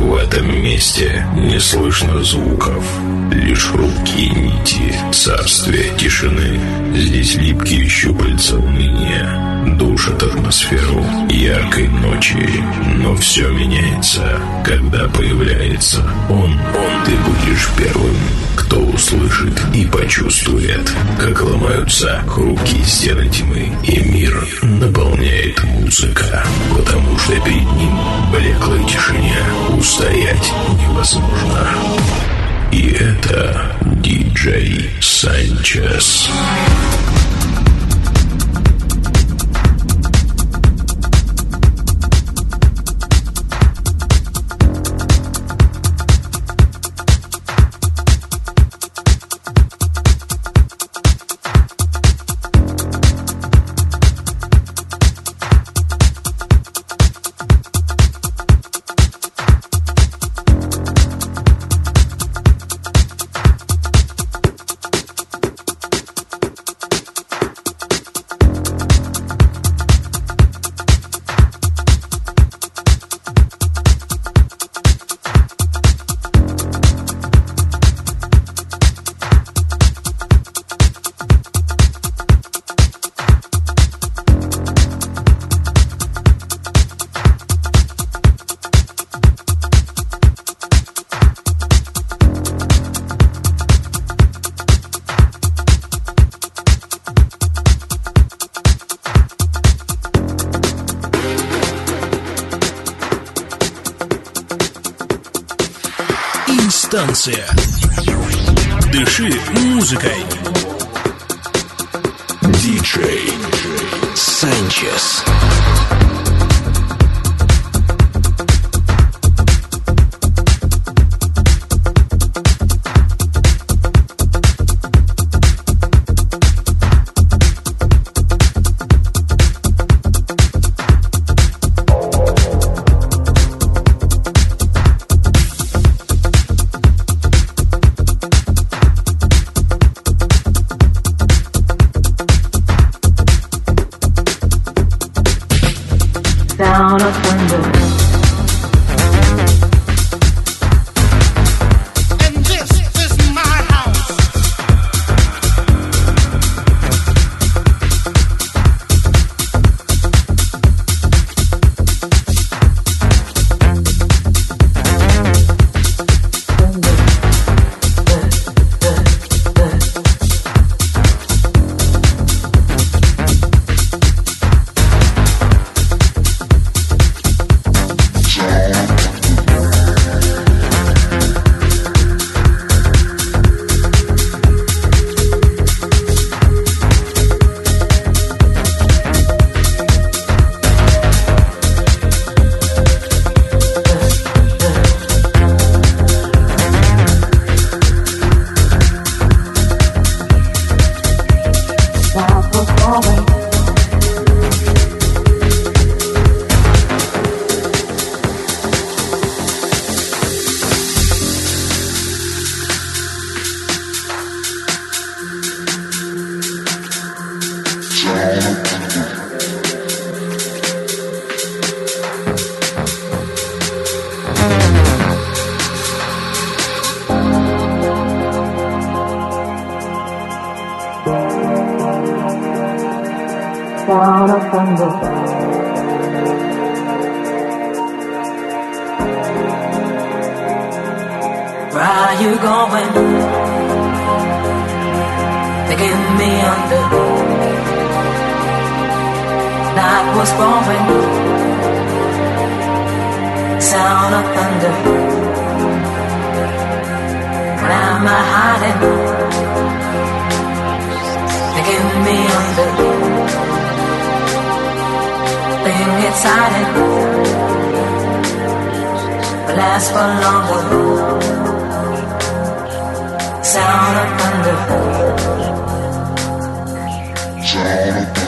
В этом месте не слышно звуков, лишь хрупкие нити царствия тишины. Здесь липкие щупальца уныния душат атмосферу яркой ночи. Но все меняется, когда появляется он. Он ты будешь первым, кто услышит и почувствует, как ломаются хрупкие стены тьмы, и мир наполняет музыка, потому что перед ним блеклой тишине устоять невозможно. И это диджей Санчес. Станция. DJ Sanchez. out of control. Where are you going? Taking me under. Night was falling. Sound of thunder. When am I hiding? Taking me under. Excited, tired will last for longer. Sound of thunder. Sound of thunder.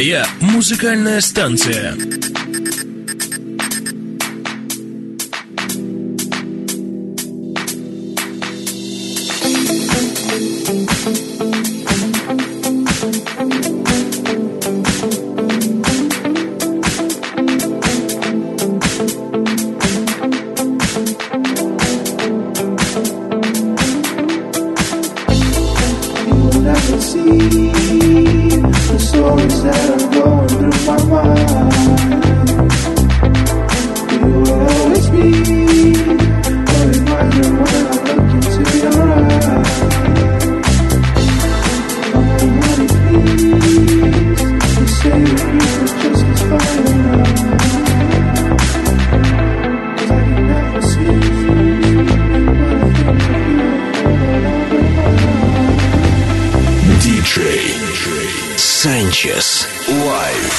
Твоя музыкальная станция. Sanchez. Live.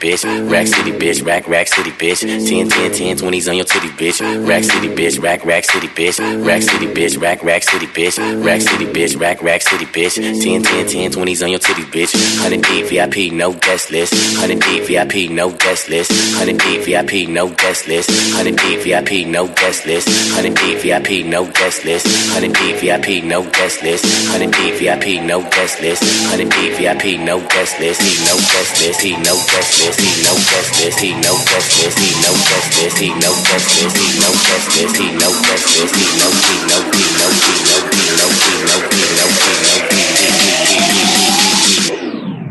Bitch. Rack city, bitch, rack, rack city, bitch. 10, 10, 10, 20s on your titty, bitch. Rack city, bitch, rack, rack city, bitch. Rack city, bitch, rack, rack city, bitch. Rack city, bitch, rack, rack city, bitch. 10, 10, 10, 20s on your titty, bitch. 100 D VIP, no guest list. 100 D VIP, no guest list. 100 D VIP, no guest list. 100 D VIP, no guest list. 100 D VIP, no guest list. 100 D VIP, no guest list. 100 D VIP, no guest list. 100 D VIP, no guest list. He no guest list. He no guest list. He no guest list. He no guest list. He no guest list. He no guest list. He no guest list. He no guest list. He no he no he no he no he no he no he no he no he no he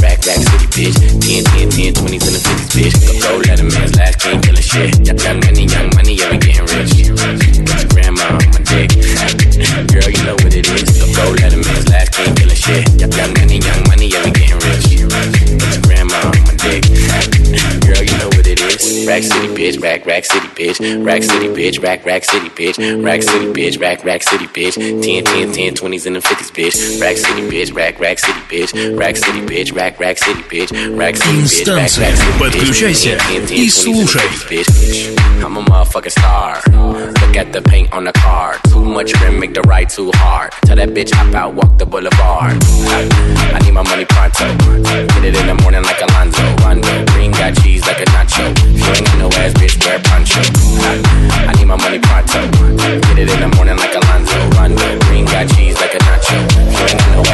rack, rack city, bitch. 10, 10, 10, 20s and the 50s, bitch. Go let a man's last king killing shit. Young money, young money, yeah, we getting rich. Got your grandma on my dick. Girl, you know what it is. Go let a man's last king killing shit. Young money, young money, is. Rack City, bitch, rack, rack city, bitch. bitch. Rack City, bitch. Rack, Rack City, bitch. Rack City, bitch. Rack, Rack City, bitch. 10, 10, 10, 20s and the 50s, bitch. Rack City, bitch. Rack, Rack City, bitch. Rack City, bitch. Rack, Rack City, bitch. Rack City, bitch. Rack, Rack Инстанция. City, bitch. Подключайся 10, 10, 10, и 20s and the слушай. 50s, bitch. I'm a motherfucking star. Look the paint on the car. Too much rim, make the ride too hard. Tell that bitch hop out, walk the boulevard. I need my money pronto. Get it in the morning like Alonzo. Rondo. Green got cheese like a nacho. You ain't no ass, bitch, wear poncho. I need my money pronto. Get it in the morning like Alonzo. Rondo. Green got cheese like a nacho. You ain't no ass,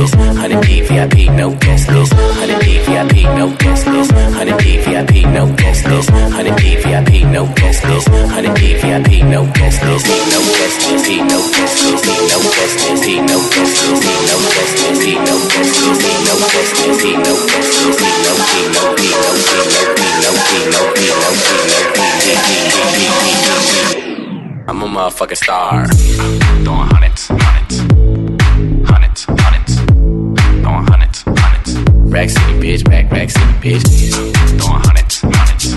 list. Honey P VIP no guest list. Honey P VIP no guest list. Honey P VIP no guest list. Honey P VIP no guest list. Honey P VIP no guest list. He no guest list. He no guest list. He no guest list. He no guest list. He no guest list. He no guest list. He no guest list. He no guest list. He no he no he no he no he no he no he no he no he he he he he I'm a motherfucking star. Throwing hundreds, hundreds, Rack City, bitch. Rack, Rack City, bitch. Throwing hundreds, hundreds,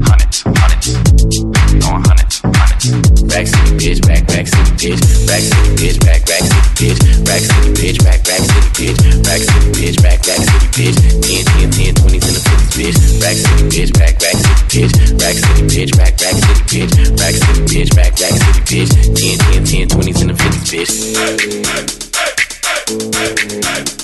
hundreds, hundreds. Throwing hundreds, hundreds. Rack City, bitch. Rack, Rack City, bitch. Rack City, bitch. Rack, Rack City, bitch. Rack City, bitch. Rack, Rack City, bitch. Rack City, bitch. Rack, Rack City, bitch. 10, 10, 10, 20s and the 50s, bitch. Rack City, bitch. Rack, Rack City, bitch. Rack City, bitch. Rack, Rack City, bitch. Rack City, bitch. Rack, Rack City, bitch. 10, 10, 10, 20s and the 50s, bitch.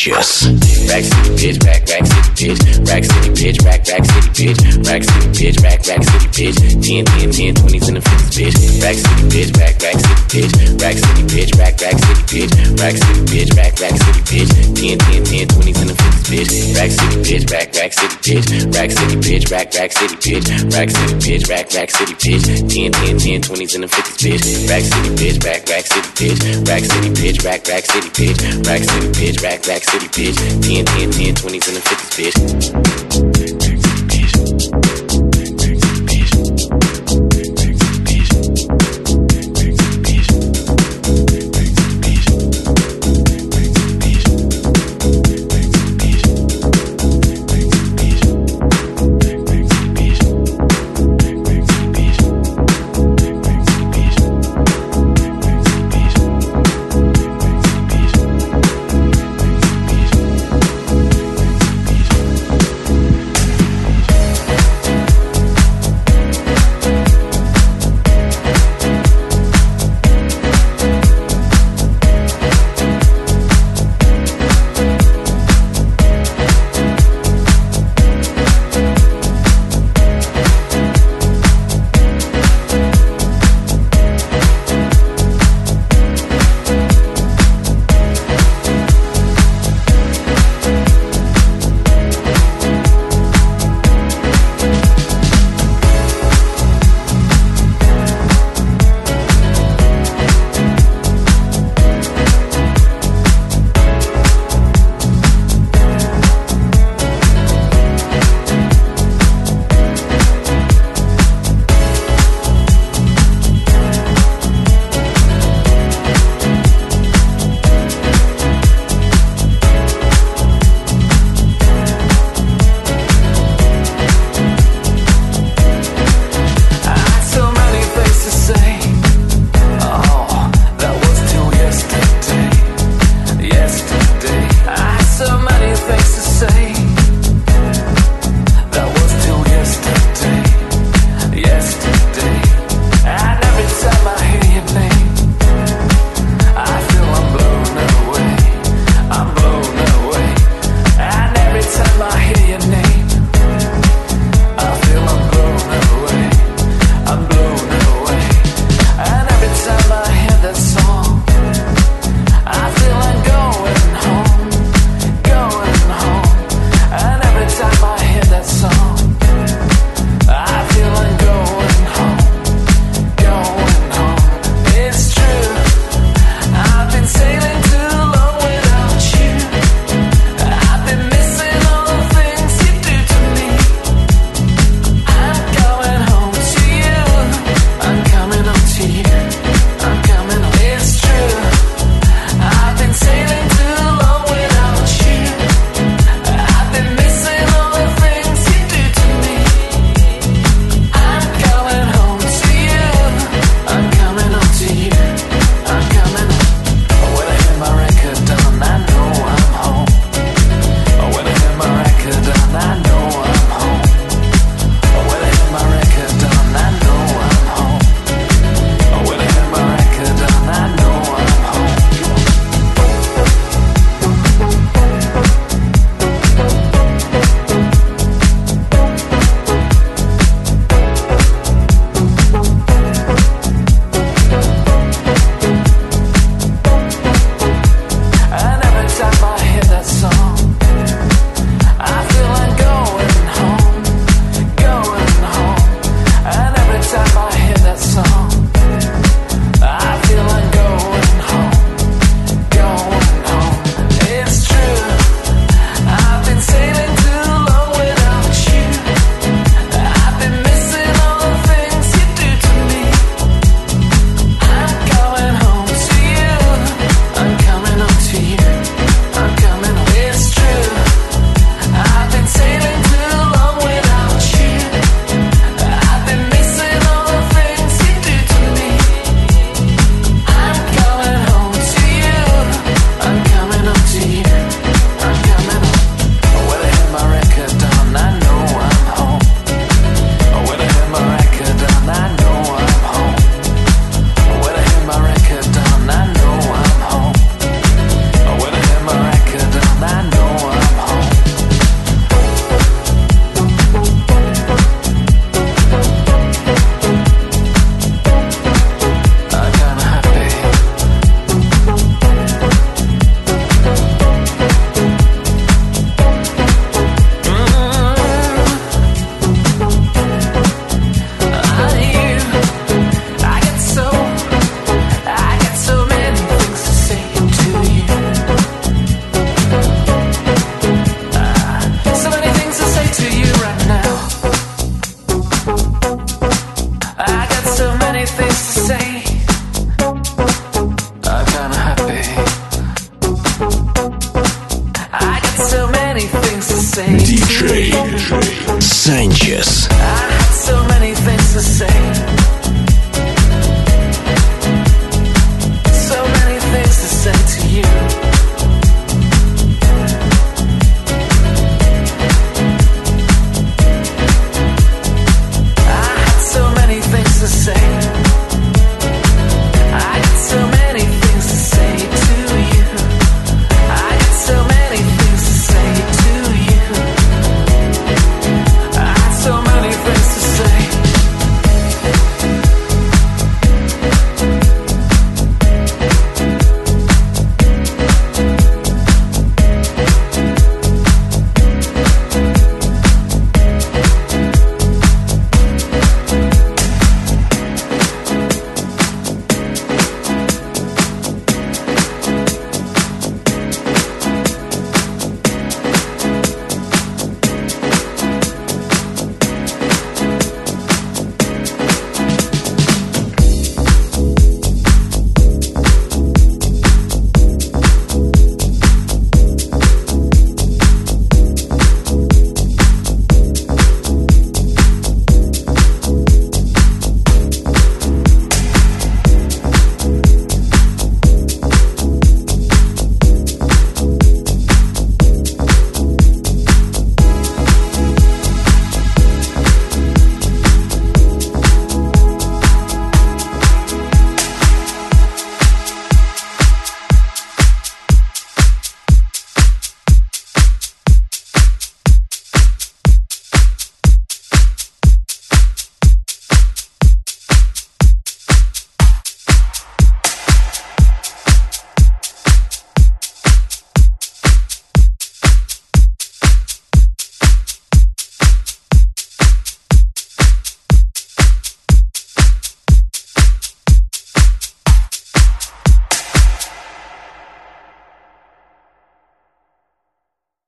Sanchez. Rack City, bitch, rack, rack city, bitch. Rack City, bitch, rack, rack city, bitch. Rack City, bitch, rack, rack city, bitch. 10, 10, 10, 20s and the 50s, bitch. Rack City, bitch, rack, rack city, bitch. Rack City, bitch, rack, rack city, bitch. Rack City, bitch, rack, rack city, bitch. 10, 10, 10, 20s and the 50s, bitch. Rack City, bitch, rack, rack city, bitch. Rack City, bitch, rack, rack city, bitch. Rack City, bitch, rack, rack city, bitch. 10, 10, 10, 20s and the 50s, bitch. Rack City, bitch, rack, rack city, bitch. Rack City, bitch, rack, rack city, bitch. Rack City, bitch, rack, rack city, bitch. 10, 10, 10, 20s and the 50s, bitch.